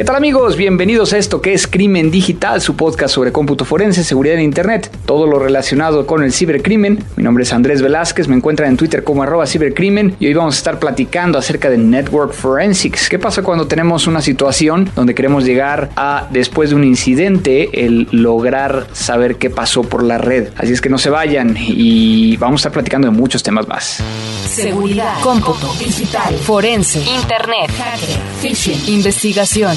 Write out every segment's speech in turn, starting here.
¿Qué tal amigos? Bienvenidos a esto que es Crimen Digital, su podcast sobre cómputo forense, seguridad en Internet, todo lo relacionado con el cibercrimen. Mi nombre es Andrés Velázquez, me encuentran en Twitter como arroba cibercrimen y hoy vamos a estar platicando acerca de Network Forensics. ¿Qué pasa cuando tenemos una situación donde queremos llegar a, después de un incidente, el lograr saber qué pasó por la red? Así es que no se vayan y vamos a estar platicando de muchos temas más. Seguridad, cómputo, digital, forense, internet, hacker, phishing, investigación,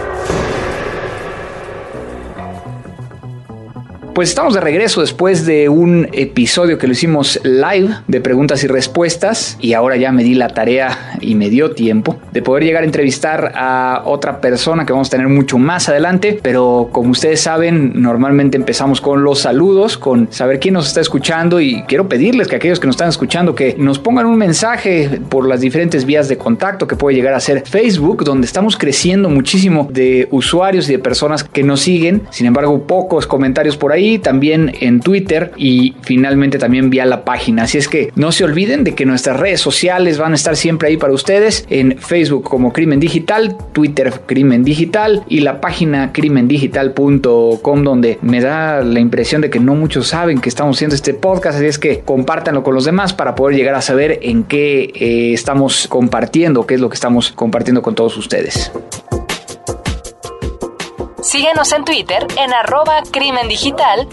Pues estamos de regreso después de un episodio que lo hicimos live de preguntas y respuestas y ahora ya me di la tarea y me dio tiempo de poder llegar a entrevistar a otra persona que vamos a tener mucho más adelante, pero como ustedes saben, normalmente empezamos con los saludos, con saber quién nos está escuchando y quiero pedirles que aquellos que nos están escuchando que nos pongan un mensaje por las diferentes vías de contacto que puede llegar a ser Facebook, donde estamos creciendo muchísimo de usuarios y de personas que nos siguen, sin embargo pocos comentarios por ahí también en Twitter y finalmente también vía la página. Así es que no se olviden de que nuestras redes sociales van a estar siempre ahí para ustedes en Facebook como Crimen Digital, Twitter Crimen Digital y la página crimendigital.com donde me da la impresión de que no muchos saben que estamos haciendo este podcast, así es que compártanlo con los demás para poder llegar a saber en qué eh, estamos compartiendo, qué es lo que estamos compartiendo con todos ustedes. Síguenos en Twitter en arroba crimen digital,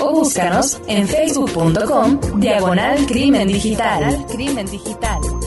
o búscanos en facebook.com diagonal crimen digital. Crimen digital.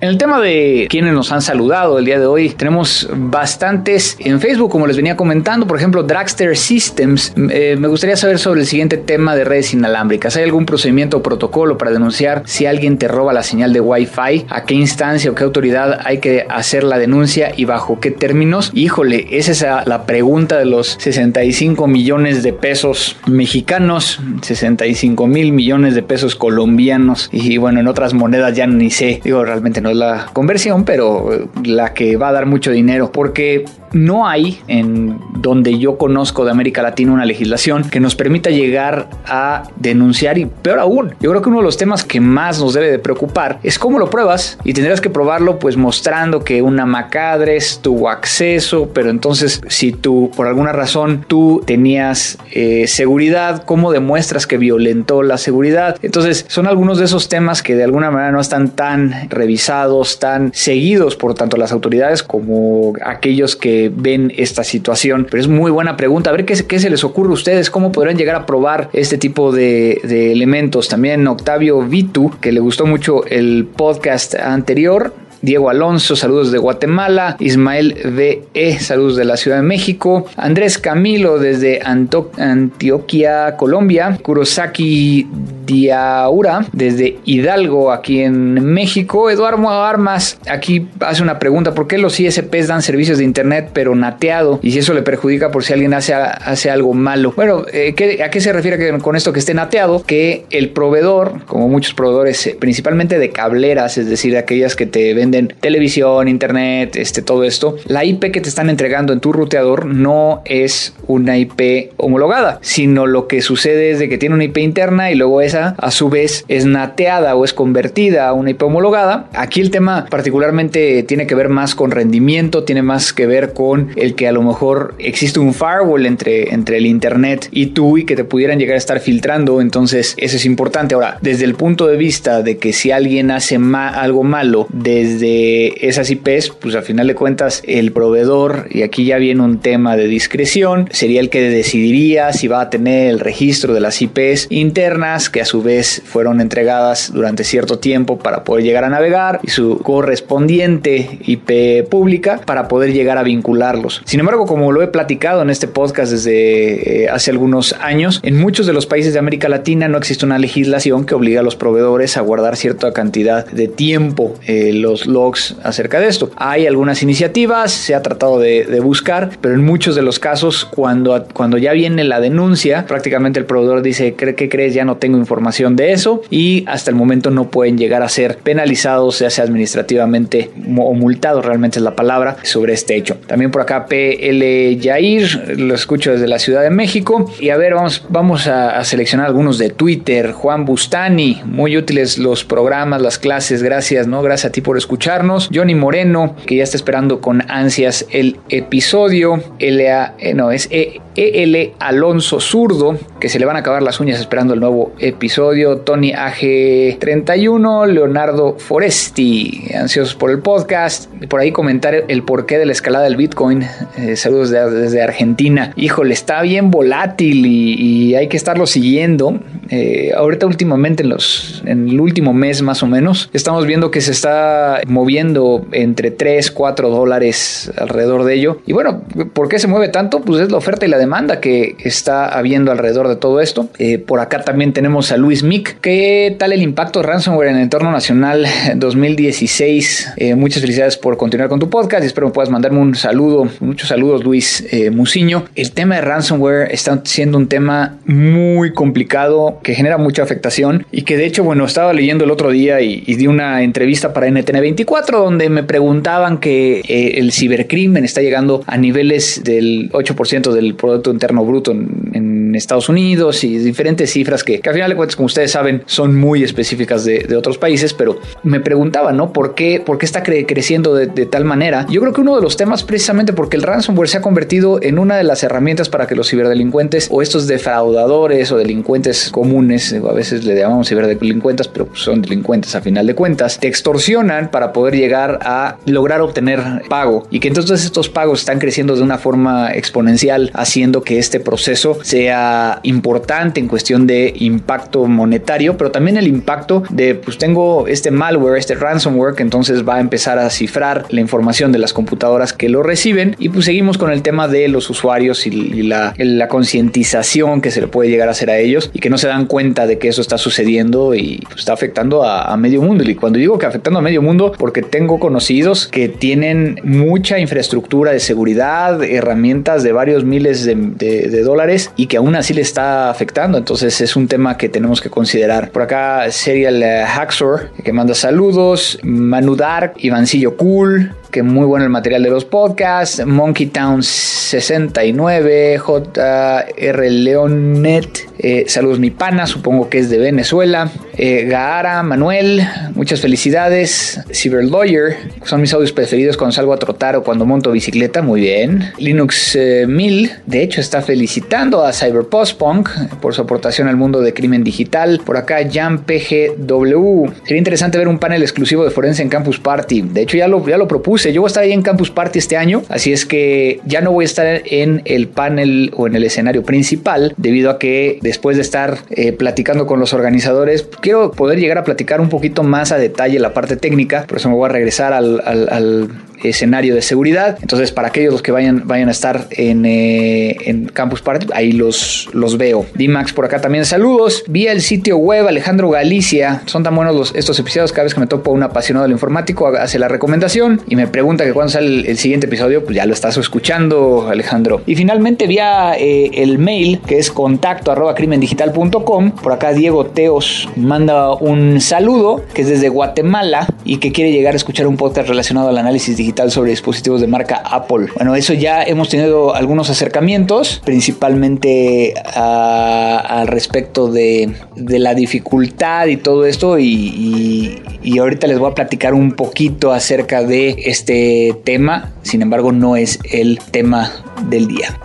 En el tema de quienes nos han saludado el día de hoy, tenemos bastantes en Facebook, como les venía comentando, por ejemplo, Dragster Systems. Eh, me gustaría saber sobre el siguiente tema de redes inalámbricas. ¿Hay algún procedimiento o protocolo para denunciar si alguien te roba la señal de Wi-Fi? ¿A qué instancia o qué autoridad hay que hacer la denuncia y bajo qué términos? Híjole, esa es la pregunta de los 65 millones de pesos mexicanos, 65 mil millones de pesos colombianos y bueno, en otras monedas ya ni sé. Digo, realmente no es la conversión, pero la que va a dar mucho dinero, porque no hay en donde yo conozco de América Latina una legislación que nos permita llegar a denunciar y peor aún, yo creo que uno de los temas que más nos debe de preocupar es cómo lo pruebas y tendrás que probarlo pues mostrando que una macadres tuvo acceso, pero entonces si tú por alguna razón tú tenías eh, seguridad, ¿cómo demuestras que violentó la seguridad? Entonces son algunos de esos temas que de alguna manera no están tan revisados, tan seguidos por tanto las autoridades como aquellos que ven esta situación. Pero es muy buena pregunta. A ver qué, qué se les ocurre a ustedes, cómo podrán llegar a probar este tipo de, de elementos. También Octavio Vitu, que le gustó mucho el podcast anterior, Diego Alonso, saludos de Guatemala, Ismael VE, saludos de la Ciudad de México, Andrés Camilo desde Antioquia, Colombia, Kurosaki Diaura desde Hidalgo, aquí en México, Eduardo Armas, aquí hace una pregunta, ¿por qué los ISPs dan servicios de internet pero nateado? Y si eso le perjudica por si alguien hace, hace algo malo. Bueno, eh, ¿a qué se refiere con esto que esté nateado? Que el proveedor, como muchos proveedores, eh, principalmente de cableras, es decir, aquellas que te ven televisión, internet, este, todo esto, la IP que te están entregando en tu ruteador no es una IP homologada, sino lo que sucede es de que tiene una IP interna y luego esa a su vez es nateada o es convertida a una IP homologada. Aquí el tema particularmente tiene que ver más con rendimiento, tiene más que ver con el que a lo mejor existe un firewall entre, entre el internet y tú y que te pudieran llegar a estar filtrando, entonces eso es importante. Ahora, desde el punto de vista de que si alguien hace algo malo desde de esas IPs, pues al final de cuentas el proveedor, y aquí ya viene un tema de discreción, sería el que decidiría si va a tener el registro de las IPs internas que a su vez fueron entregadas durante cierto tiempo para poder llegar a navegar y su correspondiente IP pública para poder llegar a vincularlos. Sin embargo, como lo he platicado en este podcast desde eh, hace algunos años, en muchos de los países de América Latina no existe una legislación que obliga a los proveedores a guardar cierta cantidad de tiempo eh, los logs acerca de esto. Hay algunas iniciativas, se ha tratado de, buscar, pero en muchos de los casos, cuando, cuando ya viene la denuncia, prácticamente el proveedor dice, ¿qué crees? Ya no tengo información de eso y hasta el momento no pueden llegar a ser penalizados, ya sea administrativamente o multados, realmente es la palabra, sobre este hecho. También por acá PL Yair, lo escucho desde la Ciudad de México. Y a ver, vamos, vamos a, seleccionar algunos de Twitter. Juan Bustani, muy útiles los programas, las clases, gracias, ¿no? Gracias a ti por escucharnos. Johnny Moreno, que ya está esperando con ansias el episodio. LA, eh, no, es e, EL Alonso Zurdo, que se le van a acabar las uñas esperando el nuevo episodio. Tony AG31, Leonardo Foresti, ansiosos por el podcast. Por ahí comentar el porqué de la escalada del Bitcoin. Eh, saludos desde Argentina. Híjole, está bien volátil y, hay que estarlo siguiendo. Eh, ahorita últimamente, en, los, en el último mes más o menos, estamos viendo que se está moviendo entre 3, 4 dólares alrededor de ello. Y bueno, ¿por qué se mueve tanto? Pues es la oferta y la demanda demanda que está habiendo alrededor de todo esto. Eh, por acá también tenemos a Luis Mick. ¿Qué tal el impacto de ransomware en el entorno nacional 2016? Eh, muchas felicidades por continuar con tu podcast espero que puedas mandarme un saludo. Muchos saludos, Luis eh, Muciño. El tema de ransomware está siendo un tema muy complicado que genera mucha afectación y que de hecho, bueno, estaba leyendo el otro día y, y di una entrevista para NTN24 donde me preguntaban que el cibercrimen está llegando a niveles del 8% del producto Interno Bruto en, Estados Unidos y diferentes cifras que, que, al final de cuentas, como ustedes saben, son muy específicas de, de otros países, pero me preguntaba, ¿no? ¿Por qué, por qué está creciendo de, de, tal manera? Yo creo que uno de los temas precisamente porque el ransomware se ha convertido en una de las herramientas para que los ciberdelincuentes o estos defraudadores o delincuentes comunes, a veces le llamamos ciberdelincuentes, pero son delincuentes a final de cuentas, te extorsionan para poder llegar a lograr obtener pago y que entonces estos pagos están creciendo de una forma exponencial haciendo que este proceso sea importante en cuestión de impacto monetario, pero también el impacto de, pues tengo este malware, este ransomware, que entonces va a empezar a cifrar la información de las computadoras que lo reciben y pues seguimos con el tema de los usuarios y, la, concientización que se le puede llegar a hacer a ellos y que no se dan cuenta de que eso está sucediendo y pues, está afectando a, a medio mundo. Y cuando digo que afectando a medio mundo, porque tengo conocidos que tienen mucha infraestructura de seguridad, herramientas de varios miles de de, dólares y que aún así le está afectando. Entonces es un tema que tenemos que considerar. Por acá Serial Haxor, que manda saludos. Manu Dark, Ivancillo Cool, que muy bueno el material de los podcasts. Monkey Town 69, JR Leonet, eh, saludos mi pana, supongo que es de Venezuela. Eh, Gaara, Manuel, muchas felicidades. Cyber Lawyer, son mis audios preferidos cuando salgo a trotar o cuando monto bicicleta, muy bien. Linux 1000, eh, de hecho está felicitando a Cyber Postpunk por su aportación al mundo de crimen digital. Por acá, Jan PGW. Sería interesante ver un panel exclusivo de Forense en Campus Party. De hecho, ya lo, ya lo propuse yo voy a estar ahí en Campus Party este año, así es que ya no voy a estar en el panel o en el escenario principal, debido a que después de estar eh, platicando con los organizadores, quiero poder llegar a platicar un poquito más a detalle la parte técnica, por eso me voy a regresar al escenario de seguridad. Entonces, para aquellos los que vayan, vayan a estar en, eh, en Campus Party, ahí los, los veo. D-Max por acá también saludos. Vía el sitio web Alejandro Galicia. Son tan buenos los, estos episodios. Cada vez que me topo un apasionado del informático, hace la recomendación y me pregunta que cuando sale el, siguiente episodio, pues ya lo estás escuchando, Alejandro. Y finalmente, vía eh, el mail que es contacto arroba crimendigital.com. Por acá Diego Teos manda un saludo que es desde Guatemala y que quiere llegar a escuchar un podcast relacionado al análisis digital sobre dispositivos de marca Apple. Bueno, eso ya hemos tenido algunos acercamientos, principalmente al respecto de, la dificultad y todo esto y, ahorita les voy a platicar un poquito acerca de este tema, sin embargo no es el tema del día.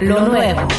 Lo nuevo.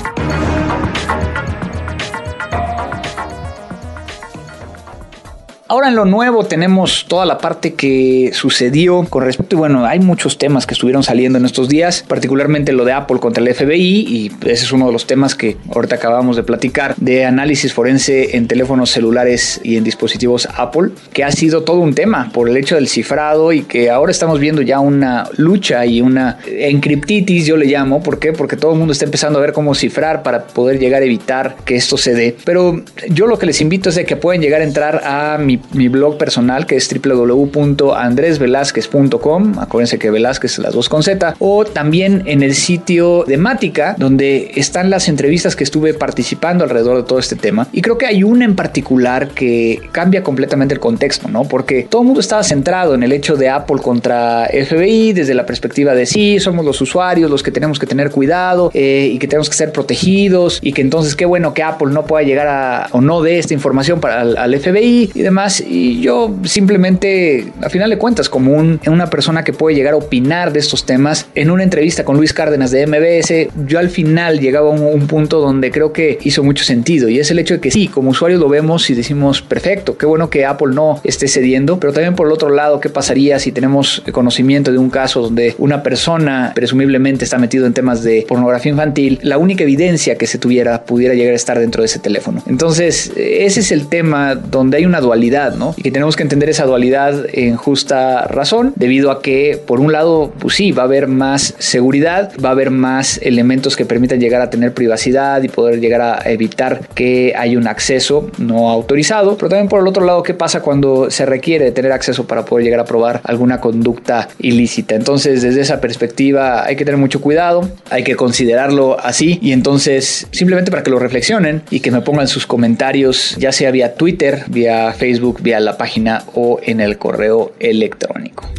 Ahora en lo nuevo tenemos toda la parte que sucedió con respecto, y bueno, hay muchos temas que estuvieron saliendo en estos días, particularmente lo de Apple contra el FBI, y ese es uno de los temas que ahorita acabamos de platicar, de análisis forense en teléfonos celulares y en dispositivos Apple, que ha sido todo un tema por el hecho del cifrado y que ahora estamos viendo ya una lucha y una encriptitis, yo le llamo, ¿por qué? Porque todo el mundo está empezando a ver cómo cifrar para poder llegar a evitar que esto se dé. Pero yo lo que les invito es de que pueden llegar a entrar a mi, blog personal que es www.andresvelazquez.com. Acuérdense que Velázquez las dos con Z. O también en el sitio de Mática, donde están las entrevistas que estuve participando alrededor de todo este tema. Y creo que hay una en particular que cambia completamente el contexto, ¿no? Porque todo el mundo estaba centrado en el hecho de Apple contra FBI desde la perspectiva de sí, somos los usuarios los que tenemos que tener cuidado eh, y que tenemos que ser protegidos y que entonces qué bueno que Apple no pueda llegar a o no dé esta información para al, FBI y demás. Y yo simplemente, a final de cuentas, como un, una persona que puede llegar a opinar de estos temas, en una entrevista con Luis Cárdenas de MBS, yo al final llegaba a un, punto donde creo que hizo mucho sentido y es el hecho de que sí, como usuarios lo vemos y decimos, perfecto, qué bueno que Apple no esté cediendo, pero también por el otro lado, ¿qué pasaría si tenemos conocimiento de un caso donde una persona presumiblemente está metido en temas de pornografía infantil, la única evidencia que se tuviera pudiera llegar a estar dentro de ese teléfono? Entonces, ese es el tema donde hay una dualidad, Y que tenemos que entender esa dualidad en justa razón, debido a que, por un lado, pues sí, va a haber más seguridad, va a haber más elementos que permitan llegar a tener privacidad y poder llegar a evitar que haya un acceso no autorizado, pero también por el otro lado, ¿qué pasa cuando se requiere tener acceso para poder llegar a probar alguna conducta ilícita? Entonces, desde esa perspectiva, hay que tener mucho cuidado, hay que considerarlo así y entonces, simplemente para que lo reflexionen y que me pongan sus comentarios, ya sea vía Twitter, vía Facebook, vía la página o en el correo electrónico.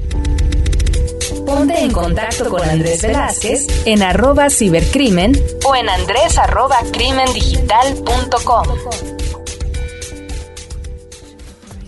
Ponte en contacto con Andrés Velázquez en arroba cibercrimen o en andrés arroba crimendigital.com.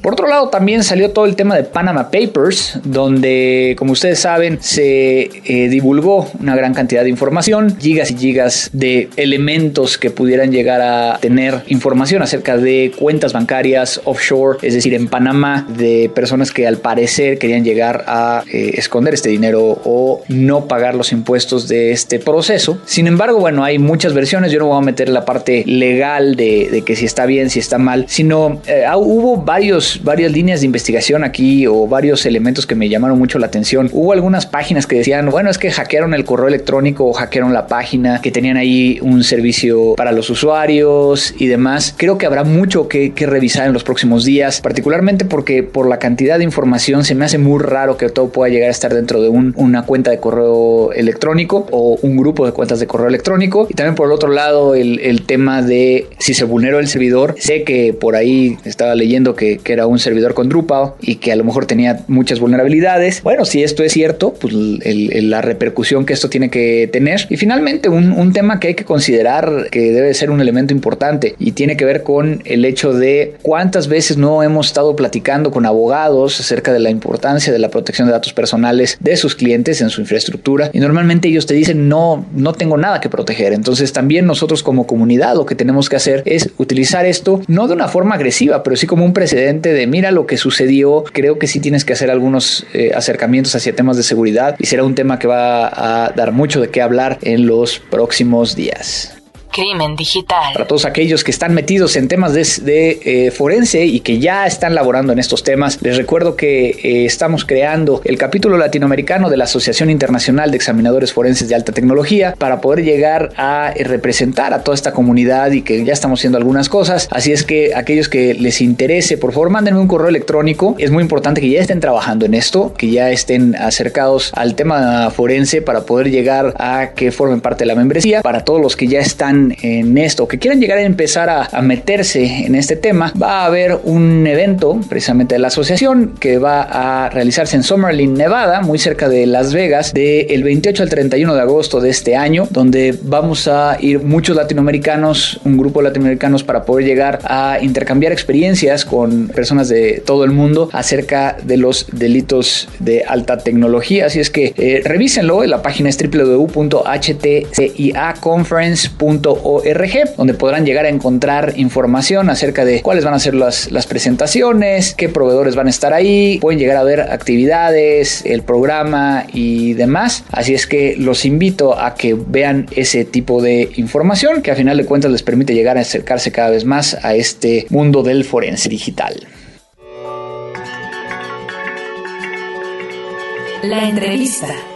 Por otro lado, también salió todo el tema de Panama Papers, donde, como ustedes saben, se eh, divulgó una gran cantidad de información, gigas y gigas de elementos que pudieran llegar a tener información acerca de cuentas bancarias offshore, es decir, en Panamá, de personas que al parecer querían llegar a eh, esconder este dinero o no pagar los impuestos de este proceso. Sin embargo, bueno, hay muchas versiones, yo no voy a meter la parte legal de, que si está bien, si está mal, sino eh, hubo varios varias líneas de investigación aquí o varios elementos que me llamaron mucho la atención. Hubo algunas páginas que decían, bueno, es que hackearon el correo electrónico o hackearon la página, que tenían ahí un servicio para los usuarios y demás. Creo que habrá mucho que, revisar en los próximos días, particularmente porque por la cantidad de información se me hace muy raro que todo pueda llegar a estar dentro de una cuenta de correo electrónico o un grupo de cuentas de correo electrónico. Y también por el otro lado, el, tema de si se vulneró el servidor. Sé que por ahí estaba leyendo que, que era un servidor con Drupal y que a lo mejor tenía muchas vulnerabilidades. Bueno, si esto es cierto, pues la repercusión que esto tiene que tener. Y finalmente, un, un tema que hay que considerar que debe ser un elemento importante y tiene que ver con el hecho de cuántas veces no hemos estado platicando con abogados acerca de la importancia de la protección de datos personales de sus clientes en su infraestructura y normalmente ellos te dicen no, no tengo nada que proteger. Entonces también nosotros como comunidad lo que tenemos que hacer es utilizar esto no de una forma agresiva, pero sí como un precedente de mira lo que sucedió, creo que sí tienes que hacer algunos eh, acercamientos hacia temas de seguridad y será un tema que va a dar mucho de qué hablar en los próximos días. Crimen digital. Para todos aquellos que están metidos en temas de, eh, forense y que ya están laborando en estos temas, les recuerdo que eh, estamos creando el capítulo latinoamericano de la Asociación Internacional de Examinadores Forenses de Alta Tecnología para poder llegar a eh, representar a toda esta comunidad y que ya estamos haciendo algunas cosas. Así es que aquellos que les interese, por favor, mándenme un correo electrónico. Es muy importante que ya estén trabajando en esto, que ya estén acercados al tema forense para poder llegar a que formen parte de la membresía. Para todos los que ya están en esto, que quieran llegar a empezar a, meterse en este tema, va a haber un evento precisamente de la asociación que va a realizarse en Summerlin, Nevada, muy cerca de Las Vegas, del 28 al 31 de agosto de este año, donde vamos a ir muchos latinoamericanos, un grupo de latinoamericanos para poder llegar a intercambiar experiencias con personas de todo el mundo acerca de los delitos de alta tecnología. Así es que eh, revísenlo, la página es www.htciaconference.com donde podrán llegar a encontrar información acerca de cuáles van a ser las, las presentaciones, qué proveedores van a estar ahí, pueden llegar a ver actividades, el programa y demás. Así es que los invito a que vean ese tipo de información que a final de cuentas les permite llegar a acercarse cada vez más a este mundo del forense digital. La entrevista.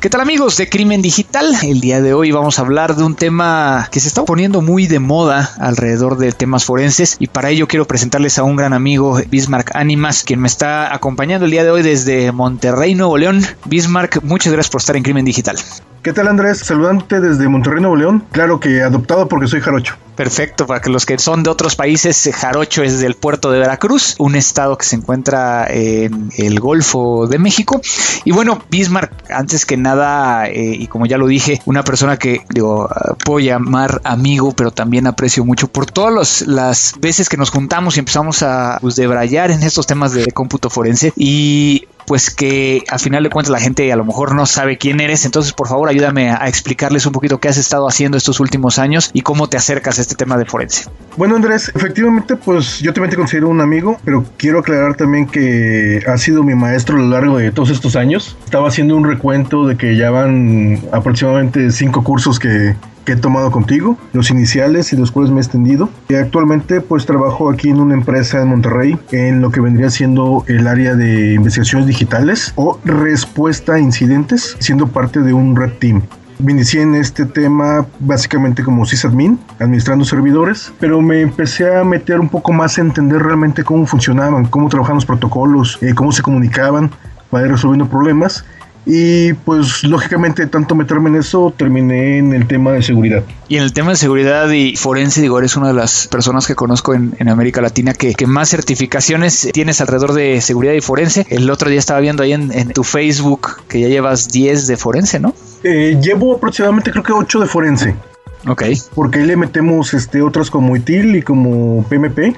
¿Qué tal amigos de Crimen Digital? El día de hoy vamos a hablar de un tema que se está poniendo muy de moda alrededor de temas forenses y para ello quiero presentarles a un gran amigo, Bismarck Animas, quien me está acompañando el día de hoy desde Monterrey, Nuevo León. Bismarck, muchas gracias por estar en Crimen Digital. ¿Qué tal Andrés? Saludante desde Monterrey, Nuevo León. Claro que adoptado porque soy jarocho. Perfecto, para que los que son de otros países, Jarocho es del puerto de Veracruz, un estado que se encuentra en el Golfo de México. Y bueno, Bismarck, antes que nada, eh, y como ya lo dije, una persona que digo, puedo llamar amigo, pero también aprecio mucho por todas las veces que nos juntamos y empezamos a pues, debrayar en estos temas de cómputo forense. Y pues que al final de cuentas la gente a lo mejor no sabe quién eres, entonces por favor ayúdame a explicarles un poquito qué has estado haciendo estos últimos años y cómo te acercas a este tema de forense. Bueno Andrés, efectivamente pues yo también te considero un amigo, pero quiero aclarar también que ha sido mi maestro a lo largo de todos estos años. Estaba haciendo un recuento de que ya van aproximadamente cinco cursos que que he tomado contigo, los iniciales y los cuales me he extendido. Y actualmente pues trabajo aquí en una empresa en Monterrey en lo que vendría siendo el área de investigaciones digitales o respuesta a incidentes, siendo parte de un red team. Inicié en este tema básicamente como sysadmin, administrando servidores, pero me empecé a meter un poco más a entender realmente cómo funcionaban, cómo trabajaban los protocolos, eh, cómo se comunicaban para ir resolviendo problemas y pues lógicamente tanto meterme en eso terminé en el tema de seguridad. Y en el tema de seguridad y forense, digo, eres una de las personas que conozco en, América Latina que, más certificaciones tienes alrededor de seguridad y forense. El otro día estaba viendo ahí en, tu Facebook que ya llevas 10 de forense, ¿no? Eh, llevo aproximadamente creo que 8 de forense. Ok. Porque ahí le metemos este, otras como ITIL y como PMP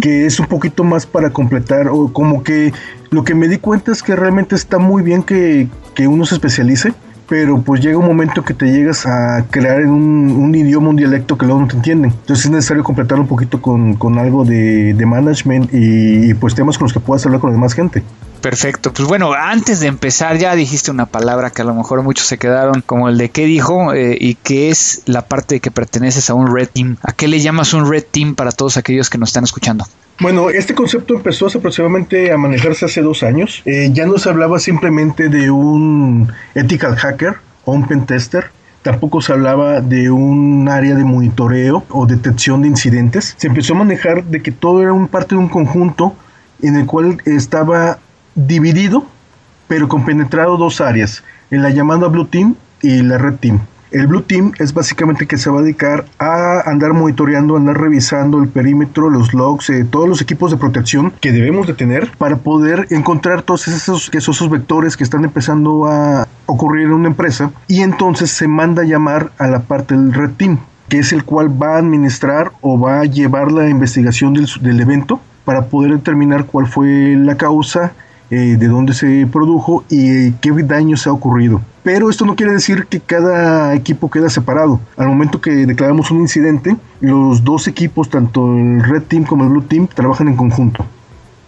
que es un poquito más para completar, o como que lo que me di cuenta es que realmente está muy bien que, uno se especialice, pero pues llega un momento que te llegas a crear en un, idioma, un dialecto que luego no te entienden. Entonces es necesario completar un poquito con, algo de, de management y, pues temas con los que puedas hablar con la demás gente. Perfecto. Pues bueno, antes de empezar ya dijiste una palabra que a lo mejor muchos se quedaron como el de qué dijo eh, y que es la parte de que perteneces a un red team. ¿A qué le llamas un red team para todos aquellos que nos están escuchando? Bueno, este concepto empezó aproximadamente a manejarse hace dos años. Eh, ya no se hablaba simplemente de un ethical hacker o un pentester, tampoco se hablaba de un área de monitoreo o detección de incidentes. Se empezó a manejar de que todo era un parte de un conjunto en el cual estaba dividido, pero compenetrado dos áreas, en la llamada Blue Team y la Red Team. El Blue Team es básicamente que se va a dedicar a andar monitoreando, andar revisando el perímetro, los logs, eh, todos los equipos de protección que debemos de tener para poder encontrar todos esos, esos vectores que están empezando a ocurrir en una empresa y entonces se manda a llamar a la parte del Red Team que es el cual va a administrar o va a llevar la investigación del, del evento para poder determinar cuál fue la causa, eh, de dónde se produjo y qué daño se ha ocurrido. Pero esto no quiere decir que cada equipo queda separado. Al momento que declaramos un incidente, los dos equipos, tanto el Red Team como el Blue Team, trabajan en conjunto.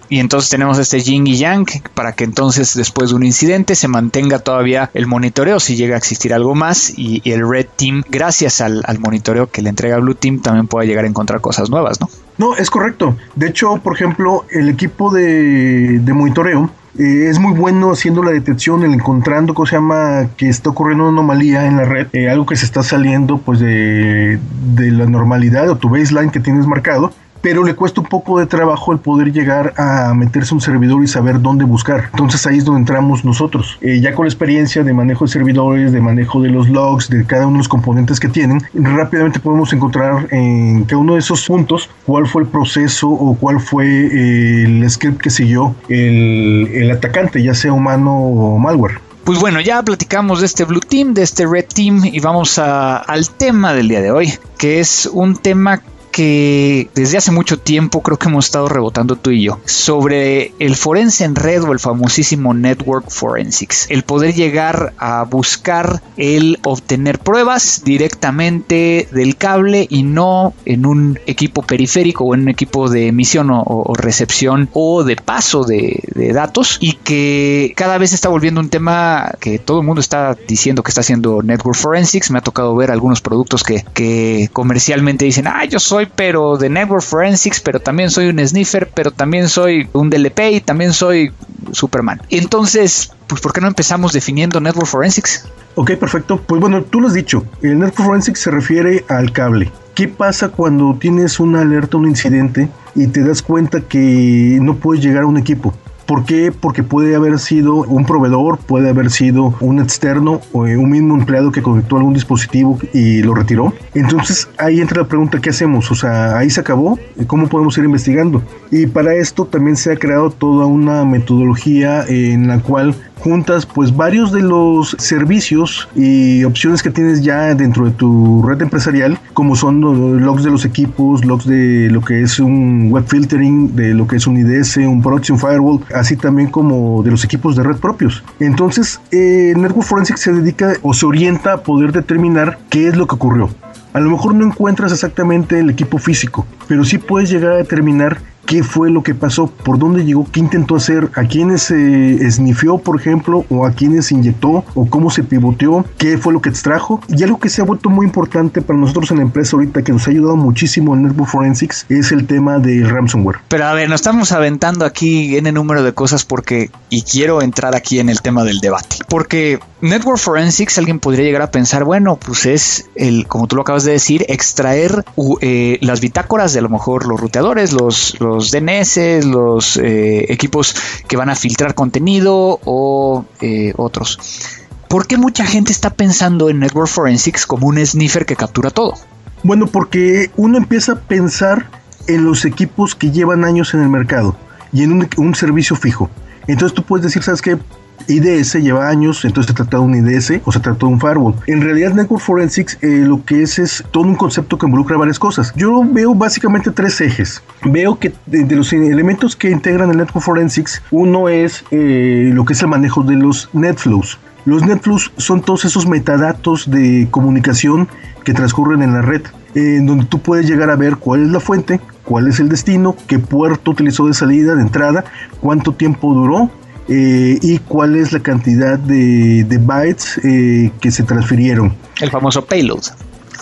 Y entonces tenemos este yin y yang para que entonces después de un incidente se mantenga todavía el monitoreo si llega a existir algo más y, el Red Team, gracias al, al, monitoreo que le entrega Blue Team, también pueda llegar a encontrar cosas nuevas, ¿no? No, es correcto. De hecho, por ejemplo, el equipo de, monitoreo eh, es muy bueno haciendo la detección, el encontrando cosa llama que está ocurriendo una anomalía en la red, eh, algo que se está saliendo pues de, de la normalidad o tu baseline que tienes marcado pero le cuesta un poco de trabajo el poder llegar a meterse un servidor y saber dónde buscar. Entonces ahí es donde entramos nosotros. Eh, ya con la experiencia de manejo de servidores, de manejo de los logs, de cada uno de los componentes que tienen, rápidamente podemos encontrar en cada uno de esos puntos cuál fue el proceso o cuál fue eh, el script que siguió el, atacante, ya sea humano o malware. Pues bueno, ya platicamos de este Blue Team, de este Red Team y vamos a, al tema del día de hoy, que es un tema que desde hace mucho tiempo creo que hemos estado rebotando tú y yo sobre el forense en red o el famosísimo network forensics. El poder llegar a buscar el obtener pruebas directamente del cable y no en un equipo periférico o en un equipo de emisión o, recepción o de paso de, datos y que cada vez está volviendo un tema que todo el mundo está diciendo que está haciendo network forensics. Me ha tocado ver algunos productos que, que comercialmente dicen, ah, yo soy pero de network forensics, pero también soy un sniffer, pero también soy un DLP y también soy Superman. Entonces, pues ¿por qué no empezamos definiendo network forensics? Ok, perfecto. Pues bueno, tú lo has dicho. El network forensics se refiere al cable. ¿Qué pasa cuando tienes una alerta, un incidente y te das cuenta que no puedes llegar a un equipo? ¿Por qué? Porque puede haber sido un proveedor, puede haber sido un externo o un mismo empleado que conectó algún dispositivo y lo retiró. Entonces ahí entra la pregunta, ¿qué hacemos? O sea, ahí se acabó, ¿cómo podemos ir investigando? Y para esto también se ha creado toda una metodología en la cual juntas pues varios de los servicios y opciones que tienes ya dentro de tu red empresarial, como son los logs de los equipos, logs de lo que es un web filtering, de lo que es un IDS, un proxy, firewall, así también como de los equipos de red propios. Entonces, eh, Network Forensics se dedica o se orienta a poder determinar qué es lo que ocurrió. A lo mejor no encuentras exactamente el equipo físico, pero sí puedes llegar a determinar qué fue lo que pasó, por dónde llegó, qué intentó hacer, a quiénes se esnifió, por ejemplo, o a quiénes inyectó, o cómo se pivoteó, qué fue lo que extrajo. Y algo que se ha vuelto muy importante para nosotros en la empresa ahorita, que nos ha ayudado muchísimo en Network Forensics, es el tema del ransomware. Pero a ver, nos estamos aventando aquí en el número de cosas porque, y quiero entrar aquí en el tema del debate, porque Network Forensics, alguien podría llegar a pensar, bueno, pues es el, como tú lo acabas de decir, extraer eh, las bitácoras de a lo mejor los ruteadores, los los DNS, los eh, equipos que van a filtrar contenido o eh, otros. ¿Por qué mucha gente está pensando en Network Forensics como un sniffer que captura todo? Bueno, porque uno empieza a pensar en los equipos que llevan años en el mercado y en un, un servicio fijo. Entonces tú puedes decir, ¿sabes qué? IDS lleva años, entonces se trata de un IDS o se trata de un firewall. En realidad, Network Forensics eh, lo que es es todo un concepto que involucra varias cosas. Yo veo básicamente tres ejes. Veo que de, los elementos que integran el Network Forensics, uno es eh, lo que es el manejo de los netflows. Los netflows son todos esos metadatos de comunicación que transcurren en la red, en donde tú puedes llegar a ver cuál es la fuente, cuál es el destino, qué puerto utilizó de salida, de entrada, cuánto tiempo duró, eh, y cuál es la cantidad de, bytes eh, que se transfirieron. El famoso payload.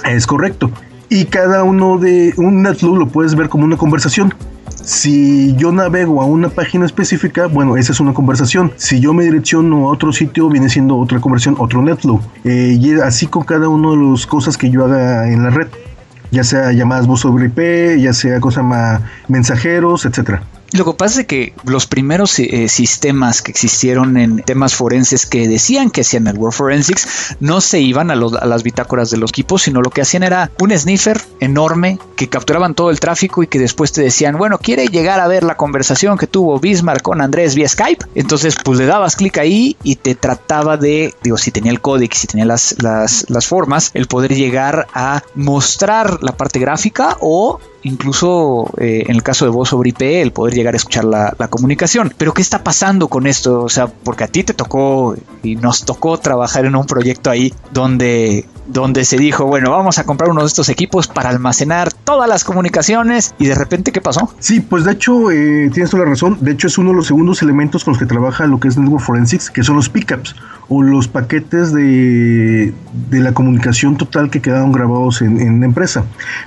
Es correcto. Y cada uno de un netflow lo puedes ver como una conversación. Si yo navego a una página específica, bueno, esa es una conversación. Si yo me direcciono a otro sitio, viene siendo otra conversión, otro netflow. Eh, y así con cada una de las cosas que yo haga en la red. Ya sea llamadas voz sobre IP, ya sea cosas más mensajeros, etcétera. Lo que pasa es que los primeros eh, sistemas que existieron en temas forenses que decían que hacían el World Forensics no se iban a, las bitácoras de los equipos, sino lo que hacían era un sniffer enorme que capturaban todo el tráfico y que después te decían, bueno, quiere llegar a ver la conversación que tuvo Bismarck con Andrés vía Skype. Entonces, pues le dabas clic ahí y te trataba de, digo, si tenía el código, si tenía las, las, las formas, el poder llegar a mostrar la parte gráfica o incluso eh, en el caso de voz sobre IP, el poder llegar a escuchar la, comunicación. Pero ¿qué está pasando con esto? O sea, porque a ti te tocó y nos tocó trabajar en un proyecto ahí donde donde se dijo, bueno, vamos a comprar uno de estos equipos para almacenar todas las comunicaciones y de repente, ¿qué pasó? Sí, pues de hecho, eh, tienes toda la razón, de hecho es uno de los segundos elementos con los que trabaja lo que es Network Forensics, que son los pickups o los paquetes de, de la comunicación total que quedaron grabados en, en, la empresa.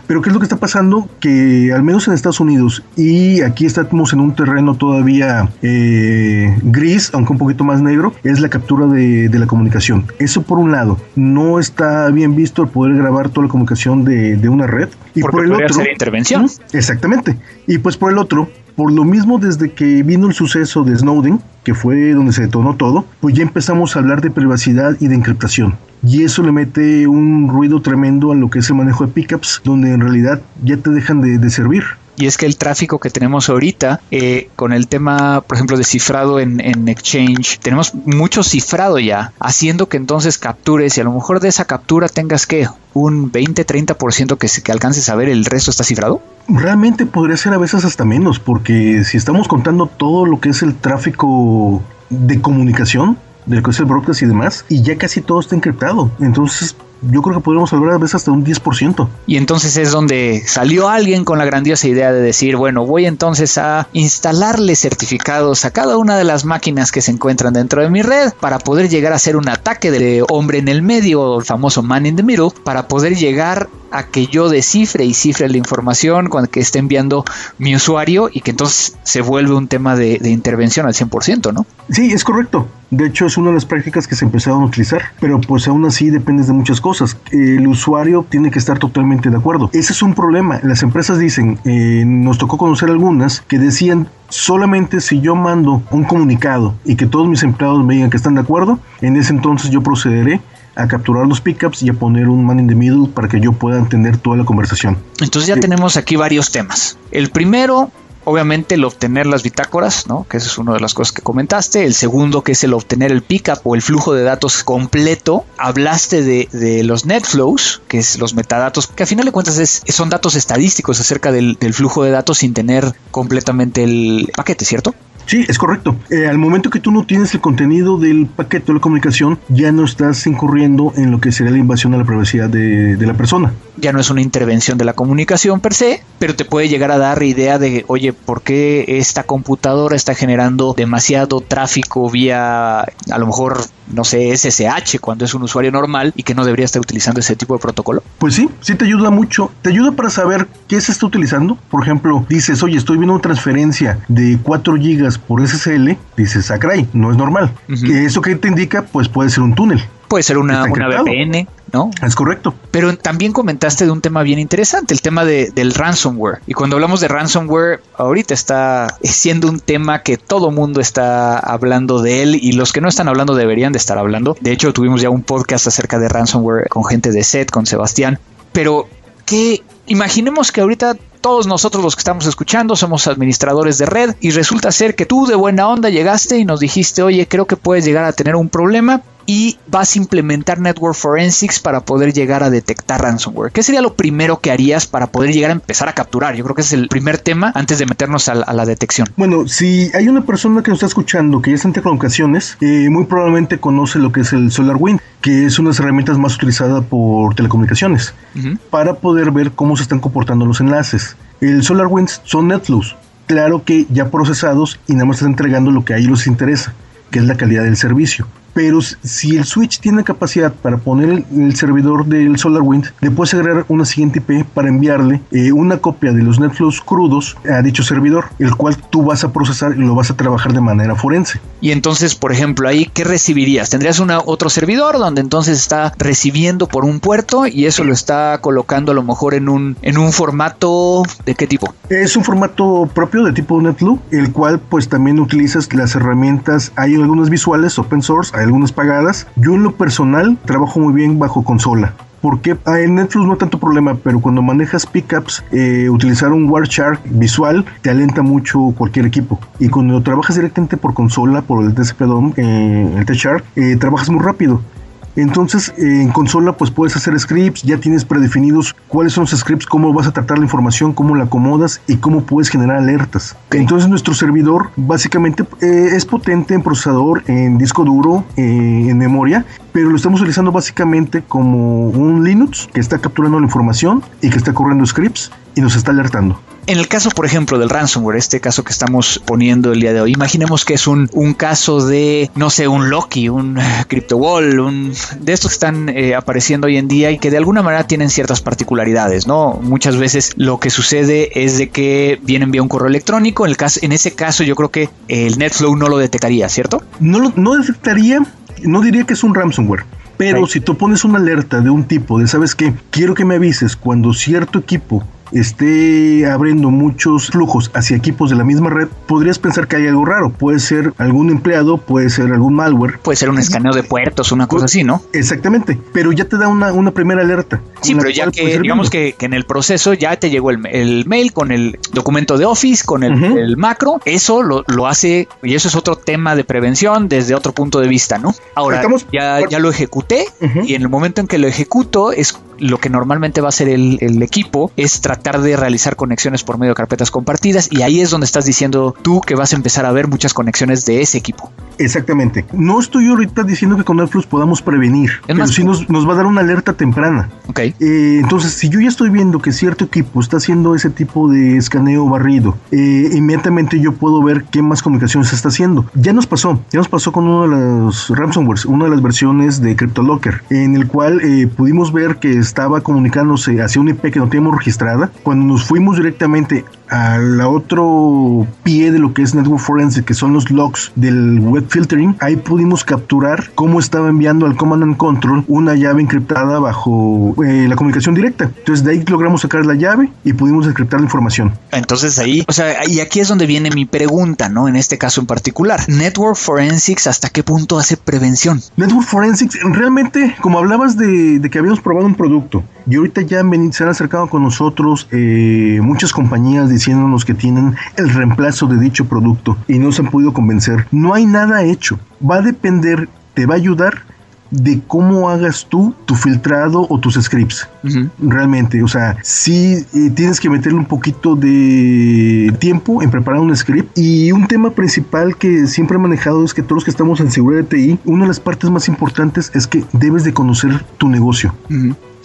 Pero ¿qué es lo que está pasando? que al menos en Estados Unidos y aquí estamos en un terreno todavía eh, gris, aunque un poquito más negro, es la captura de, la comunicación. Eso por un lado, no está bien visto el poder grabar toda la comunicación de, una red. Y por el otro, hacer intervención. Exactamente. Y pues por el otro, por lo mismo, desde que vino el suceso de Snowden, que fue donde se detonó todo, pues ya empezamos a hablar de privacidad y de encriptación y eso le mete un ruido tremendo a lo que es el manejo de pickups, donde en realidad ya te dejan de, servir. Y es que el tráfico que tenemos ahorita eh, con el tema, por ejemplo, de cifrado en, Exchange, tenemos mucho cifrado ya, haciendo que entonces captures y a lo mejor de esa captura tengas que un 20-30% que, que alcances a ver el resto está cifrado. Realmente podría ser a veces hasta menos, porque si estamos contando todo lo que es el tráfico de comunicación, del que es el broadcast y demás, y ya casi todo está encriptado. Entonces, yo creo que podríamos hablar a veces hasta un 10%. Y entonces es donde salió alguien con la grandiosa idea de decir, bueno, voy entonces a instalarle certificados a cada una de las máquinas que se encuentran dentro de mi red para poder llegar a hacer un ataque de hombre en el medio, el famoso man in the middle, para poder llegar a que yo descifre y cifre la información cuando que esté enviando mi usuario y que entonces se vuelve un tema de, de intervención al 100%, ¿no? Sí, es correcto. De hecho, es una de las prácticas que se empezaron a utilizar, pero pues aún así depende de muchas cosas. El usuario tiene que estar totalmente de acuerdo. Ese es un problema. Las empresas dicen, eh, nos tocó conocer algunas que decían solamente si yo mando un comunicado y que todos mis empleados me digan que están de acuerdo, en ese entonces yo procederé a capturar los pickups y a poner un man in the middle para que yo pueda entender toda la conversación. Entonces ya tenemos aquí varios temas. El primero obviamente el obtener las bitácoras, ¿no? Que esa es una de las cosas que comentaste. El segundo, que es el obtener el pickup o el flujo de datos completo. Hablaste de, los net flows, que es los metadatos, que a final de cuentas es, son datos estadísticos acerca del flujo de datos sin tener completamente el paquete, ¿cierto? Sí, es correcto. Eh, al momento que tú no tienes el contenido del paquete de la comunicación, ya no estás incurriendo en lo que sería la invasión a la privacidad de, la persona. Ya no es una intervención de la comunicación per se, pero te puede llegar a dar idea de, oye, ¿por qué esta computadora está generando demasiado tráfico vía, a lo mejor, no sé, SSH, cuando es un usuario normal y que no debería estar utilizando ese tipo de protocolo? Pues sí, sí te ayuda mucho. Te ayuda para saber qué se está utilizando. Por ejemplo, dices, oye, estoy viendo una transferencia de 4 gigas por SSL, dices, sacray, no es normal. Eso que te indica, pues puede ser un túnel. Puede ser una, VPN, ¿no? Es correcto. Pero también comentaste de un tema bien interesante, el tema de, del ransomware. Y cuando hablamos de ransomware, ahorita está siendo un tema que todo mundo está hablando de él y los que no están hablando deberían de estar hablando. De hecho, tuvimos ya un podcast acerca de ransomware con gente de SET, con Sebastián. Pero, ¿qué Imaginemos que ahorita todos nosotros los que estamos escuchando somos administradores de red y resulta ser que tú de buena onda llegaste y nos dijiste, oye, creo que puedes llegar a tener un problema y vas a implementar Network Forensics para poder llegar a detectar ransomware. ¿Qué sería lo primero que harías para poder llegar a empezar a capturar? Yo creo que es el primer tema antes de meternos a la, detección. Bueno, si hay una persona que nos está escuchando que ya está en telecomunicaciones, eh, muy probablemente conoce lo que es el SolarWind, que es una de las herramientas más utilizadas por telecomunicaciones para poder ver cómo se están comportando los enlaces. El SolarWind son NetFlows, claro que ya procesados y nada más están entregando lo que a ellos les interesa, que es la calidad del servicio pero si el switch tiene capacidad para poner el, servidor del SolarWind, le puedes agregar una siguiente IP para enviarle eh, una copia de los NetFlows crudos a dicho servidor, el cual tú vas a procesar y lo vas a trabajar de manera forense. Y entonces, por ejemplo, ahí, ¿qué recibirías? ¿Tendrías una, otro servidor donde entonces está recibiendo por un puerto y eso lo está colocando a lo mejor en un, en un formato de qué tipo? Es un formato propio de tipo NetFlow, el cual pues también utilizas las herramientas, hay algunas visuales, open source, algunas pagadas. Yo en lo personal trabajo muy bien bajo consola. Porque ah, en Netflix no tanto problema, pero cuando manejas pickups, eh, utilizar un Wireshark visual te alenta mucho cualquier equipo. Y cuando trabajas directamente por consola, por el TCP DOM, eh, el T-Shark, eh, trabajas muy rápido. Entonces, en consola, pues puedes hacer scripts, ya tienes predefinidos cuáles son los scripts, cómo vas a tratar la información, cómo la acomodas y cómo puedes generar alertas. Entonces, nuestro servidor básicamente eh, es potente en procesador, en disco duro, eh, en memoria, pero lo estamos utilizando básicamente como un Linux que está capturando la información y que está corriendo scripts y nos está alertando. En el caso, por ejemplo, del ransomware, este caso que estamos poniendo el día de hoy, imaginemos que es un, un caso de, no sé, un Loki, un CryptoWall, un, de estos que están eh, apareciendo hoy en día y que de alguna manera tienen ciertas particularidades, ¿no? Muchas veces lo que sucede es de que vienen vía un correo electrónico, en, el caso, en ese caso yo creo que el NetFlow no lo detectaría, ¿cierto? No, no detectaría, no diría que es un ransomware. Pero si tú pones una alerta de un tipo de, ¿sabes qué? Quiero que me avises cuando cierto equipo esté abriendo muchos flujos hacia equipos de la misma red, podrías pensar que hay algo raro. Puede ser algún empleado, puede ser algún malware. Puede ser un escaneo de puertos, una cosa así, ¿no? Exactamente, pero ya te da una, una primera alerta. Sí, pero ya que, digamos que, en el proceso ya te llegó el, mail con el documento de Office, con el, macro, eso lo, lo, hace, y eso es otro tema de prevención desde otro punto de vista, ¿no? Ahora, ya, ya lo ejecuté y en el momento en que lo ejecuto es lo que normalmente va a hacer el, equipo es tratar de realizar conexiones por medio de carpetas compartidas y ahí es donde estás diciendo tú que vas a empezar a ver muchas conexiones de ese equipo. Exactamente. No estoy ahorita diciendo que con Netflix podamos prevenir, pero sí nos, va a dar una alerta temprana. Ok. Eh, entonces, si yo ya estoy viendo que cierto equipo está haciendo ese tipo de escaneo barrido, eh, inmediatamente yo puedo ver qué más comunicaciones se está haciendo. Ya nos pasó, ya nos pasó con uno de los ransomwares, una de las versiones de CryptoLocker, en el cual eh, pudimos ver que estaba comunicándose hacia un IP que no teníamos registrada. Cuando nos fuimos directamente al otro pie de lo que es Network Forensic, que son los logs del web filtering, ahí pudimos capturar cómo estaba enviando al Command and Control una llave encriptada bajo eh, la comunicación directa. Entonces de ahí logramos sacar la llave y pudimos encriptar la información. Entonces ahí, o sea, y aquí es donde viene mi pregunta, ¿no? En este caso en particular, Network Forensics, ¿hasta qué punto hace prevención? Network Forensics, realmente, como hablabas de, de que habíamos probado un producto, y ahorita ya se han acercado con nosotros eh, muchas compañías diciéndonos que tienen el reemplazo de dicho producto y no se han podido convencer. No hay nada hecho. Va a depender, te va a ayudar de cómo hagas tú tu filtrado o tus scripts. Realmente, o sea, sí eh, tienes que meterle un poquito de tiempo en preparar un script. Y un tema principal que siempre he manejado es que todos los que estamos en seguridad de TI, una de las partes más importantes es que debes de conocer tu negocio.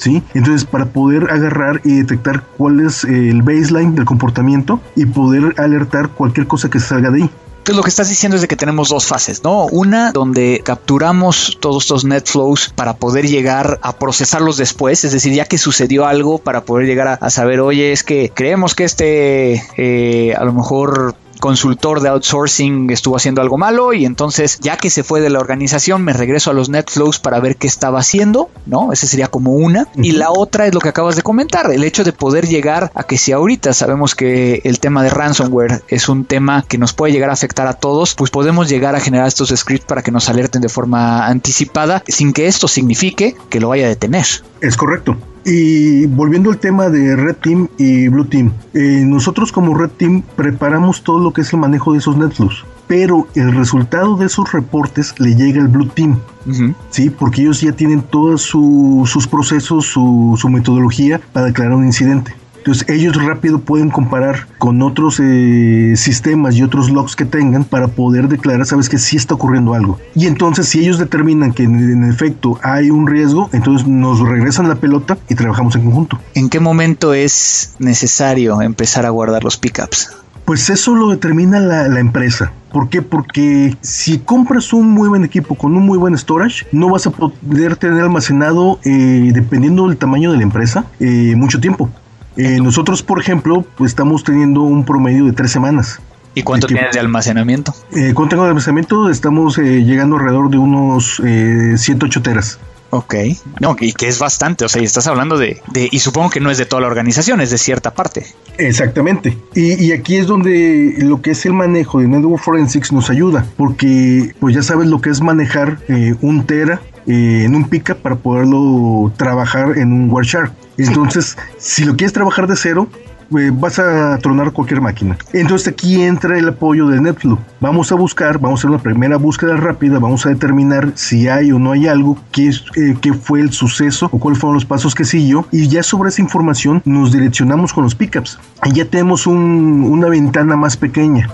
¿sí? Entonces, para poder agarrar y detectar cuál es el baseline del comportamiento y poder alertar cualquier cosa que salga de ahí. Entonces lo que estás diciendo es de que tenemos dos fases, ¿no? Una donde capturamos todos estos net flows para poder llegar a procesarlos después, es decir, ya que sucedió algo para poder llegar a, saber, oye, es que creemos que este eh, a lo mejor consultor de outsourcing estuvo haciendo algo malo y entonces ya que se fue de la organización me regreso a los NetFlows para ver qué estaba haciendo, ¿no? Esa sería como una. Y la otra es lo que acabas de comentar, el hecho de poder llegar a que si ahorita sabemos que el tema de ransomware es un tema que nos puede llegar a afectar a todos, pues podemos llegar a generar estos scripts para que nos alerten de forma anticipada sin que esto signifique que lo vaya a detener. Es correcto. Y volviendo al tema de Red Team y Blue Team, eh, nosotros como Red Team preparamos todo lo que es el manejo de esos netflows, pero el resultado de esos reportes le llega al Blue Team, ¿sí? Porque ellos ya tienen todos sus procesos, su, su metodología para declarar un incidente. Entonces ellos rápido pueden comparar con otros eh, sistemas y otros logs que tengan para poder declarar, sabes que sí está ocurriendo algo. Y entonces si ellos determinan que en, efecto hay un riesgo, entonces nos regresan la pelota y trabajamos en conjunto. ¿En qué momento es necesario empezar a guardar los pickups? Pues eso lo determina la, empresa. ¿Por qué? Porque si compras un muy buen equipo con un muy buen storage, no vas a poder tener almacenado, eh, dependiendo del tamaño de la empresa, eh, mucho tiempo. Eh, nosotros, por ejemplo, pues, estamos teniendo un promedio de tres semanas. ¿Y cuánto tienes de almacenamiento? Eh, ¿Cuánto tengo de almacenamiento? Estamos eh, llegando alrededor de unos eh, 108 teras. Ok, no, y que es bastante, o sea, y estás hablando de, de, y supongo que no es de toda la organización, es de cierta parte. Exactamente, y, y, aquí es donde lo que es el manejo de Network Forensics nos ayuda, porque pues ya sabes lo que es manejar eh, un tera eh, en un pickup para poderlo trabajar en un Wireshark. Entonces, si lo quieres trabajar de cero, eh, vas a tronar cualquier máquina. Entonces aquí entra el apoyo de NetFlow. Vamos a buscar, vamos a hacer una primera búsqueda rápida, vamos a determinar si hay o no hay algo, qué, eh, qué fue el suceso o cuáles fueron los pasos que siguió y ya sobre esa información nos direccionamos con los pickups. Y ya tenemos una ventana más pequeña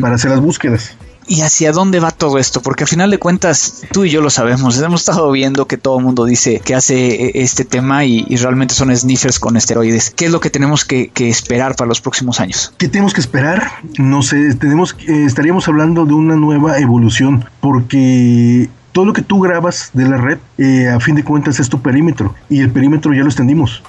para hacer las búsquedas. ¿Y hacia dónde va todo esto? Porque al final de cuentas, tú y yo lo sabemos, hemos estado viendo que todo el mundo dice que hace eh, este tema y, realmente son sniffers con esteroides. ¿Qué es lo que tenemos que, esperar para los próximos años? ¿Qué tenemos que esperar? No sé, tenemos, eh, estaríamos hablando de una nueva evolución, porque todo lo que tú grabas de la red, eh, a fin de cuentas, es tu perímetro, y el perímetro ya lo extendimos.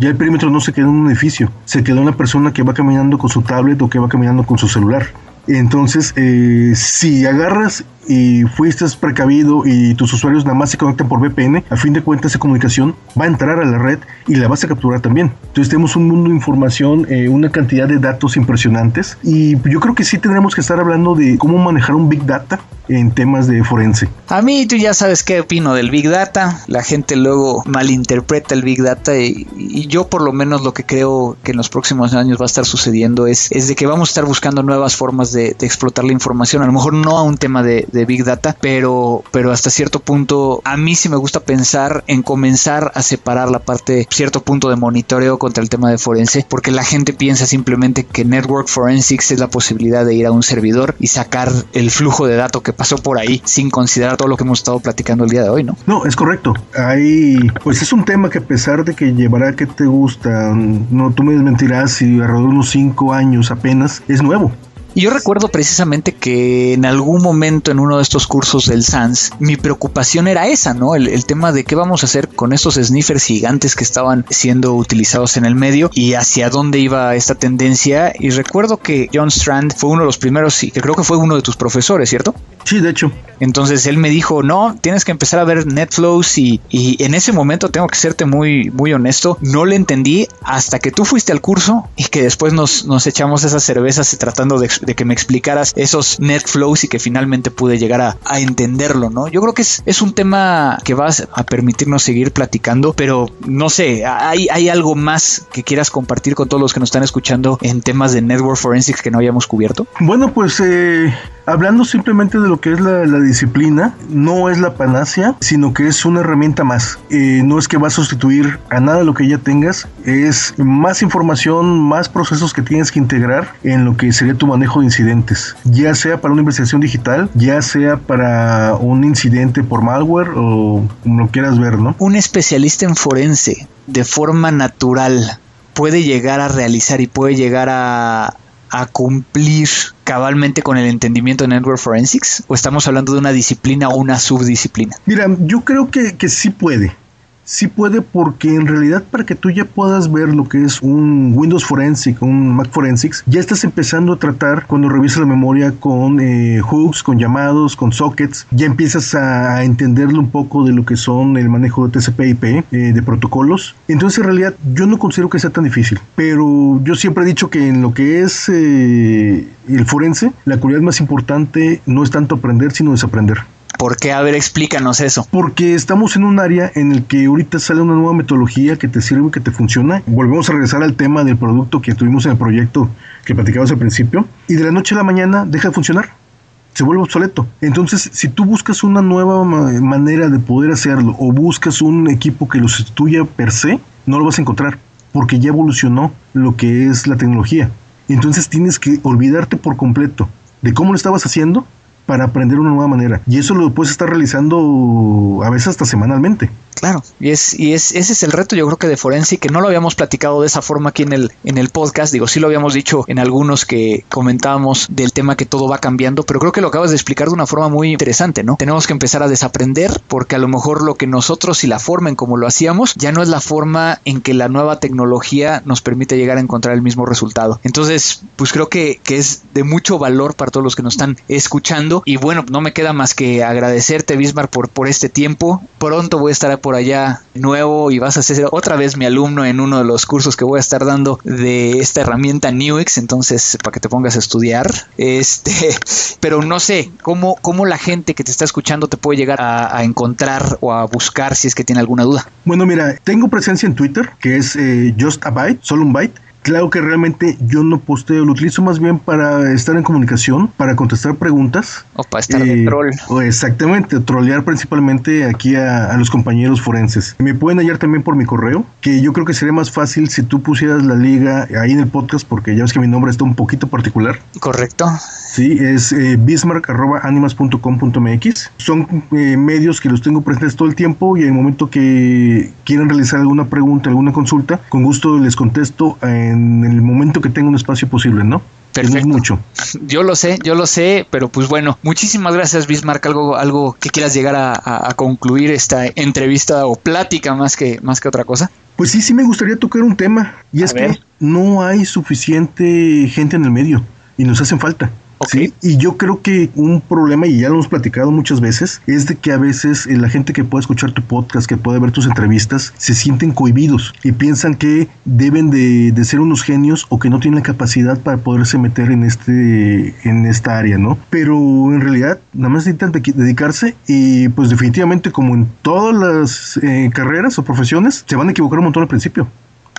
Ya el perímetro no se quedó en un edificio, se quedó una persona que va caminando con su tablet o que va caminando con su celular. Entonces, eh, si agarras y fuiste precavido y tus usuarios nada más se conectan por VPN, a fin de cuentas esa comunicación va a entrar a la red y la vas a capturar también. Entonces tenemos un mundo de información, eh, una cantidad de datos impresionantes y yo creo que sí tendremos que estar hablando de cómo manejar un Big Data en temas de forense. A mí tú ya sabes qué opino del Big Data. La gente luego malinterpreta el Big Data y, yo por lo menos lo que creo que en los próximos años va a estar sucediendo es, es de que vamos a estar buscando nuevas formas de, explotar la información. A lo mejor no a un tema de, Big Data, pero, pero hasta cierto punto a mí sí me gusta pensar en comenzar a separar la parte, cierto punto de monitoreo contra el tema de forense, porque la gente piensa simplemente que Network Forensics es la posibilidad de ir a un servidor y sacar el flujo de datos que pasó por ahí sin considerar todo lo que hemos estado platicando el día de hoy, ¿no? No, es correcto. Hay, pues es un tema que a pesar de que llevará que te gusta, no, tú me desmentirás si alrededor de unos cinco años apenas, es nuevo. Yo recuerdo precisamente que en algún momento en uno de estos cursos del SANS, mi preocupación era esa, ¿no? El, el, tema de qué vamos a hacer con estos sniffers gigantes que estaban siendo utilizados en el medio y hacia dónde iba esta tendencia. Y recuerdo que John Strand fue uno de los primeros, y que creo que fue uno de tus profesores, ¿cierto? Sí, de hecho. Entonces él me dijo, no, tienes que empezar a ver NetFlows y, y en ese momento tengo que serte muy, muy honesto, no le entendí hasta que tú fuiste al curso y que después nos, nos echamos esas cervezas tratando de, que me explicaras esos NetFlows y que finalmente pude llegar a, a entenderlo, ¿no? Yo creo que es, es, un tema que vas a permitirnos seguir platicando, pero no sé, hay, hay algo más que quieras compartir con todos los que nos están escuchando en temas de Network Forensics que no habíamos cubierto. Bueno, pues eh, hablando simplemente de lo que es la, disciplina no es la panacea, sino que es una herramienta más. Eh, no es que va a sustituir a nada lo que ya tengas, es más información, más procesos que tienes que integrar en lo que sería tu manejo de incidentes, ya sea para una investigación digital, ya sea para un incidente por malware o como lo quieras ver, ¿no? Un especialista en forense de forma natural puede llegar a realizar y puede llegar a, a cumplir cabalmente con el entendimiento de Network Forensics? ¿O estamos hablando de una disciplina o una subdisciplina? Mira, yo creo que, que sí puede sí puede porque en realidad para que tú ya puedas ver lo que es un Windows Forensic, un Mac Forensics, ya estás empezando a tratar cuando revisas la memoria con eh, hooks, con llamados, con sockets, ya empiezas a entenderlo un poco de lo que son el manejo de TCP/IP, eh, de protocolos. Entonces en realidad yo no considero que sea tan difícil, pero yo siempre he dicho que en lo que es eh, el forense, la cualidad más importante no es tanto aprender, sino desaprender. ¿Por qué? A ver, explícanos eso. Porque estamos en un área en el que ahorita sale una nueva metodología que te sirve, que te funciona. Volvemos a regresar al tema del producto que tuvimos en el proyecto que platicamos al principio. Y de la noche a la mañana deja de funcionar se vuelve obsoleto. Entonces, si tú buscas una nueva manera de poder hacerlo o buscas un equipo que lo sustituya per se, no lo vas a encontrar porque ya evolucionó lo que es la tecnología. Entonces tienes que olvidarte por completo de cómo lo estabas haciendo para aprender una nueva manera. Y eso lo puedes estar realizando a veces hasta semanalmente. Claro, y es, y es, ese es el reto, yo creo que de Forensic, que no lo habíamos platicado de esa forma aquí en el, en el podcast, digo, sí lo habíamos dicho en algunos que comentábamos del tema que todo va cambiando, pero creo que lo acabas de explicar de una forma muy interesante, ¿no? Tenemos que empezar a desaprender porque a lo mejor lo que nosotros y la forma en como lo hacíamos ya no es la forma en que la nueva tecnología nos permite llegar a encontrar el mismo resultado. Entonces, pues creo que, que es de mucho valor para todos los que nos están escuchando y bueno, no me queda más que agradecerte, Bismarck, por, por este tiempo. Pronto voy a estar por allá nuevo y vas a ser otra vez mi alumno en uno de los cursos que voy a estar dando de esta herramienta Newix, entonces para que te pongas a estudiar. Este, pero no sé cómo, cómo la gente que te está escuchando te puede llegar a, encontrar o a buscar si es que tiene alguna duda. Bueno, mira, tengo presencia en Twitter, que es eh, Just a Byte, solo un byte. Claro que realmente yo no posteo, lo utilizo más bien para estar en comunicación, para contestar preguntas. O para estar de eh, troll. O exactamente, trollear principalmente aquí a, los compañeros forenses. Me pueden hallar también por mi correo, que yo creo que sería más fácil si tú pusieras la liga ahí en el podcast, porque ya ves que mi nombre está un poquito particular. Correcto. Sí, es eh, bismarck.animas.com.mx. Son eh, medios que los tengo presentes todo el tiempo y en el momento que quieran realizar alguna pregunta, alguna consulta, con gusto les contesto en el momento que tenga un espacio posible, ¿no? Perfecto. mucho. Yo lo sé, yo lo sé, pero pues bueno, muchísimas gracias Bismarck. Algo, algo que quieras llegar a, concluir esta entrevista o plática más que, más que otra cosa. Pues sí, sí me gustaría tocar un tema y es que no hay suficiente gente en el medio y nos hacen falta. ¿Sí? Y yo creo que un problema, y ya lo hemos platicado muchas veces, es de que a veces eh, la gente que puede escuchar tu podcast, que puede ver tus entrevistas, se sienten cohibidos y piensan que deben de, de ser unos genios o que no tienen la capacidad para poderse meter en, este, en esta área, ¿no? Pero en realidad nada más necesitan dedicarse y pues definitivamente como en todas las eh, carreras o profesiones, se van a equivocar un montón al principio.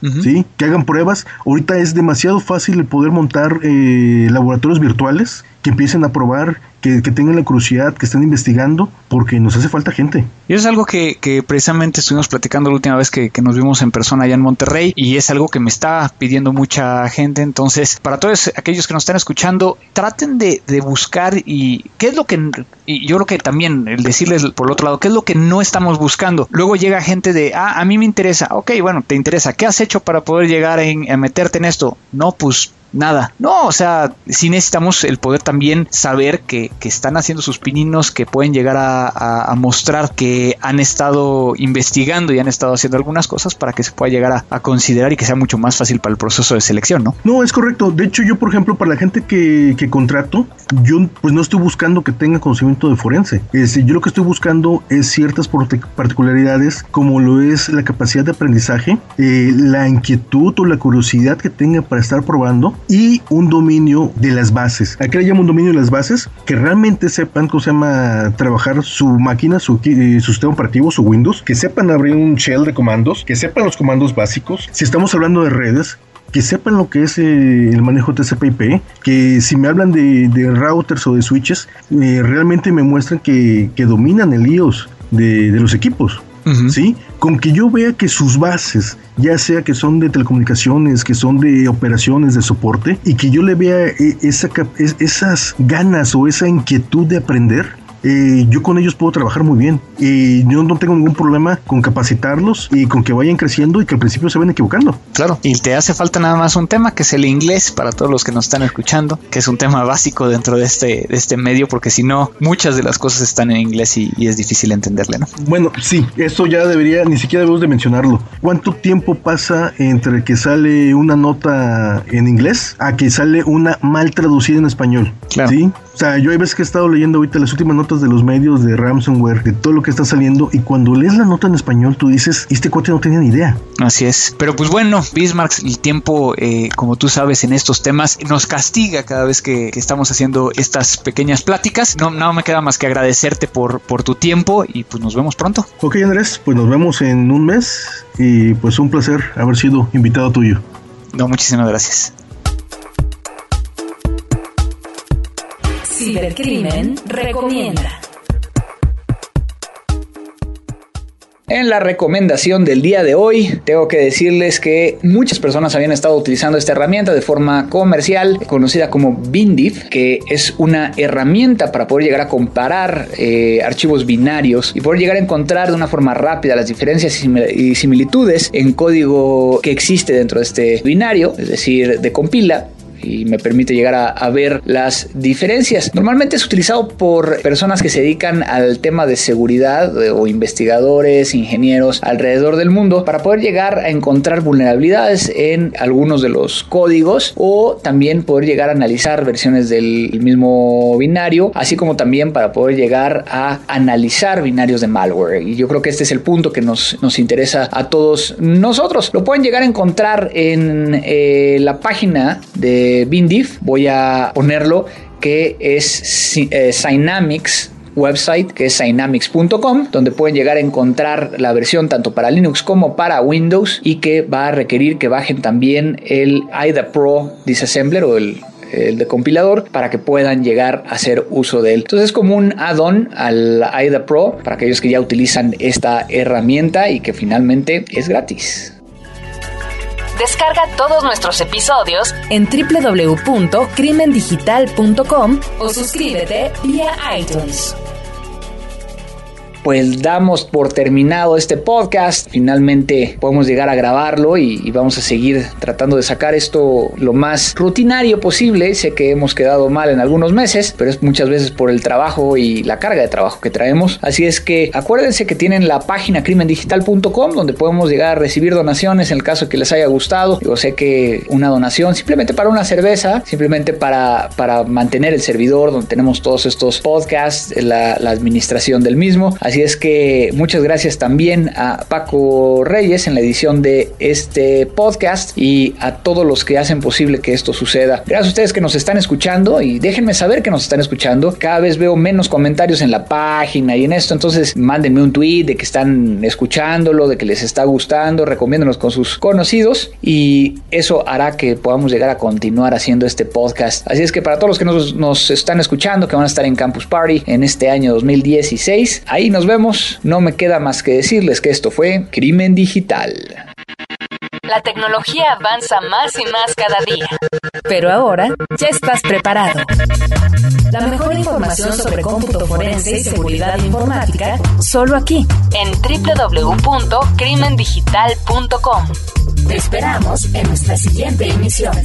¿Sí? Que hagan pruebas. Ahorita es demasiado fácil el poder montar eh, laboratorios virtuales que empiecen a probar, que, tengan la curiosidad, que estén investigando, porque nos hace falta gente. Y es algo que, precisamente estuvimos platicando la última vez que, nos vimos en persona allá en Monterrey, y es algo que me está pidiendo mucha gente. Entonces, para todos aquellos que nos están escuchando, traten de, buscar y qué es lo que, y yo creo que también el decirles por el otro lado, qué es lo que no estamos buscando. Luego llega gente de, ah, a mí me interesa, ok, bueno, te interesa, ¿qué has hecho para poder llegar a meterte en esto? No, pues nada. No, o sea, sí necesitamos el poder también saber que, están haciendo sus pininos, que pueden llegar a, mostrar que han estado investigando y han estado haciendo algunas cosas para que se pueda llegar a, considerar y que sea mucho más fácil para el proceso de selección, ¿no? No, es correcto. De hecho, yo, por ejemplo, para la gente que, que contrato, yo pues no estoy buscando que tenga conocimiento de forense. yo lo que estoy buscando es ciertas particularidades como lo es la capacidad de aprendizaje, eh, la inquietud o la curiosidad que tenga para estar probando y un dominio de las bases. Aquí le llamo un dominio de las bases que realmente sepan cómo se llama trabajar su máquina, su, eh, su sistema operativo, su Windows, que sepan abrir un shell de comandos, que sepan los comandos básicos. Si estamos hablando de redes, que sepan lo que es eh, el manejo TCP/IP, que si me hablan de, routers o de switches, eh, realmente me muestran que, dominan el IOS de, los equipos. ¿Sí? Con que yo vea que sus bases, ya sea que son de telecomunicaciones, que son de operaciones de soporte, y que yo le vea eh, esa, esas ganas o esa inquietud de aprender, eh, yo con ellos puedo trabajar muy bien. Y yo no tengo ningún problema con capacitarlos y con que vayan creciendo y que al principio se vayan equivocando. Claro, y te hace falta nada más un tema que es el inglés para todos los que nos están escuchando, que es un tema básico dentro de este, de este medio, porque si no, muchas de las cosas están en inglés y, es difícil entenderle, ¿no? Bueno, sí, eso ya debería, ni siquiera debemos de mencionarlo. ¿Cuánto tiempo pasa entre que sale una nota en inglés a que sale una mal traducida en español? Claro. ¿Sí? O sea, yo hay veces que he estado leyendo ahorita las últimas notas de los medios de ransomware, de todo lo que está saliendo, y cuando lees la nota en español, tú dices, este cuate no tenía ni idea. Así es. Pero pues bueno, Bismarck, el tiempo, eh, como tú sabes, en estos temas nos castiga cada vez que, estamos haciendo estas pequeñas pláticas. No, no me queda más que agradecerte por, por tu tiempo y pues nos vemos pronto. Ok, Andrés, pues nos vemos en un mes y pues un placer haber sido invitado tuyo. No, muchísimas gracias. Cibercrimen recomienda. En la recomendación del día de hoy, tengo que decirles que muchas personas habían estado utilizando esta herramienta de forma comercial, conocida como Bindiv, que es una herramienta para poder llegar a comparar eh, archivos binarios y poder llegar a encontrar de una forma rápida las diferencias y similitudes en código que existe dentro de este binario, es decir, de compila y me permite llegar a, ver las diferencias. Normalmente es utilizado por personas que se dedican al tema de seguridad eh, o investigadores, ingenieros alrededor del mundo para poder llegar a encontrar vulnerabilidades en algunos de los códigos o también poder llegar a analizar versiones del mismo binario, así como también para poder llegar a analizar binarios de malware. Y yo creo que este es el punto que nos, nos interesa a todos nosotros. Lo pueden llegar a encontrar en eh, la página de Bindif, voy a ponerlo, que es eh, Synamics website que es synamics.com donde pueden llegar a encontrar la versión tanto para Linux como para Windows y que va a requerir que bajen también el IDA Pro Disassembler o el el de compilador para que puedan llegar a hacer uso de él. Entonces es como un add-on al IDA Pro para aquellos que ya utilizan esta herramienta y que finalmente es gratis. Descarga todos nuestros episodios en www.crimendigital.com o suscríbete vía iTunes. Pues damos por terminado este podcast. Finalmente podemos llegar a grabarlo y, vamos a seguir tratando de sacar esto lo más rutinario posible. Sé que hemos quedado mal en algunos meses, pero es muchas veces por el trabajo y la carga de trabajo que traemos. Así es que acuérdense que tienen la página crimendigital.com donde podemos llegar a recibir donaciones en el caso que les haya gustado. Yo sé que una donación simplemente para una cerveza, simplemente para, para mantener el servidor donde tenemos todos estos podcasts, la, la administración del mismo. Así es que muchas gracias también a Paco Reyes en la edición de este podcast y a todos los que hacen posible que esto suceda. Gracias a ustedes que nos están escuchando y déjenme saber que nos están escuchando. Cada vez veo menos comentarios en la página y en esto, entonces mándenme un tweet de que están escuchándolo, de que les está gustando, recomiéndonos con sus conocidos y eso hará que podamos llegar a continuar haciendo este podcast. Así es que para todos los que nos, nos están escuchando, que van a estar en Campus Party en este año 2016, ahí nos vemos. No me queda más que decirles que esto fue Crimen Digital. La tecnología avanza más y más cada día. Pero ahora ya estás preparado. La mejor información sobre cómputo forense y seguridad informática solo aquí en www.crimendigital.com. Te esperamos en nuestra. Siguiente emisión.